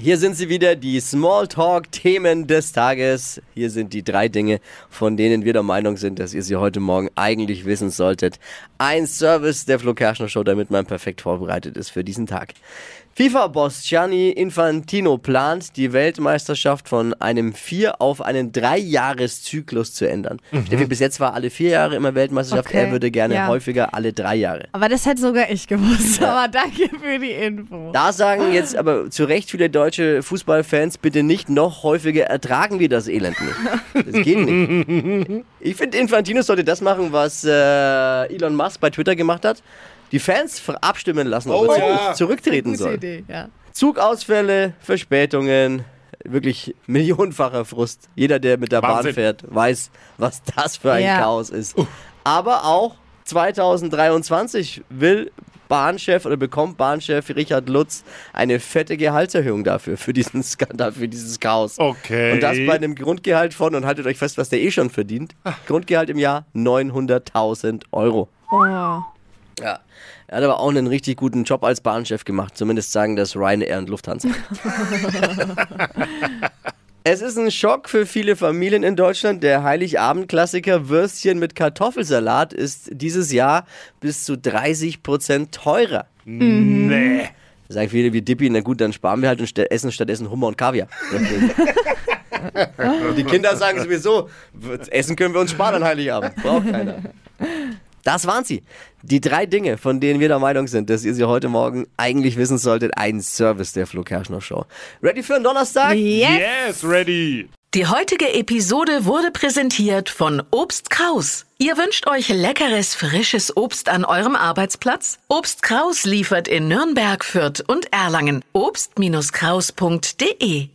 Hier sind sie wieder, die Smalltalk-Themen des Tages. Hier sind die drei Dinge, von denen wir der Meinung sind, dass ihr sie heute Morgen eigentlich wissen solltet. Ein Service der Flo Kerschner Show, damit man perfekt vorbereitet ist für diesen Tag. FIFA-Boss Gianni Infantino plant, die Weltmeisterschaft von einem Vier- auf einen Drei-Jahres-Zyklus zu ändern. Steffi, bis jetzt war alle vier Jahre immer Weltmeisterschaft. Okay, Er würde gerne ja. häufiger alle drei Jahre. Aber das hätte sogar ich gewusst. Aber danke für die Info. Da sagen jetzt aber zu Recht viele deutsche Fußballfans, bitte nicht noch häufiger ertragen wir das Elend nicht. Das geht nicht. Ich finde, Infantino sollte das machen, was äh, Elon Musk bei Twitter gemacht hat. Die Fans abstimmen lassen, ob Oh, er ja. zurücktreten soll. Idee, ja. Zugausfälle, Verspätungen, wirklich millionenfacher Frust. Jeder, der mit der Bahn Wahnsinn. fährt, weiß, was das für ein Ja. Chaos ist. Aber auch 2023 will Bahnchef oder bekommt Bahnchef Richard Lutz eine fette Gehaltserhöhung dafür, für diesen Skandal, für dieses Chaos. Okay. Und das bei einem Grundgehalt von, und haltet euch fest, was der eh schon verdient, Grundgehalt im Jahr 900.000 Euro. Oh. Ja. Er hat aber auch einen richtig guten Job als Bahnchef gemacht. Zumindest sagen das Ryanair und Lufthansa. es ist ein Schock für viele Familien in Deutschland. Der Heiligabend-Klassiker Würstchen mit Kartoffelsalat ist dieses Jahr bis zu 30% teurer. Nee. Da sagen viele wie Dippi, na gut, dann sparen wir halt und essen stattdessen Hummer und Kaviar. die Kinder sagen sowieso, essen können wir uns sparen an Heiligabend. Braucht keiner. Das waren sie. Die drei Dinge, von denen wir der Meinung sind, dass ihr sie heute Morgen eigentlich wissen solltet. Ein Service der Flo Kerschner Show. Ready für einen Donnerstag? Yes. Yes, ready. Die heutige Episode wurde präsentiert von Obst Kraus. Ihr wünscht euch leckeres, frisches Obst an eurem Arbeitsplatz? Obst Kraus liefert in Nürnberg, Fürth und Erlangen. Obst-Kraus.de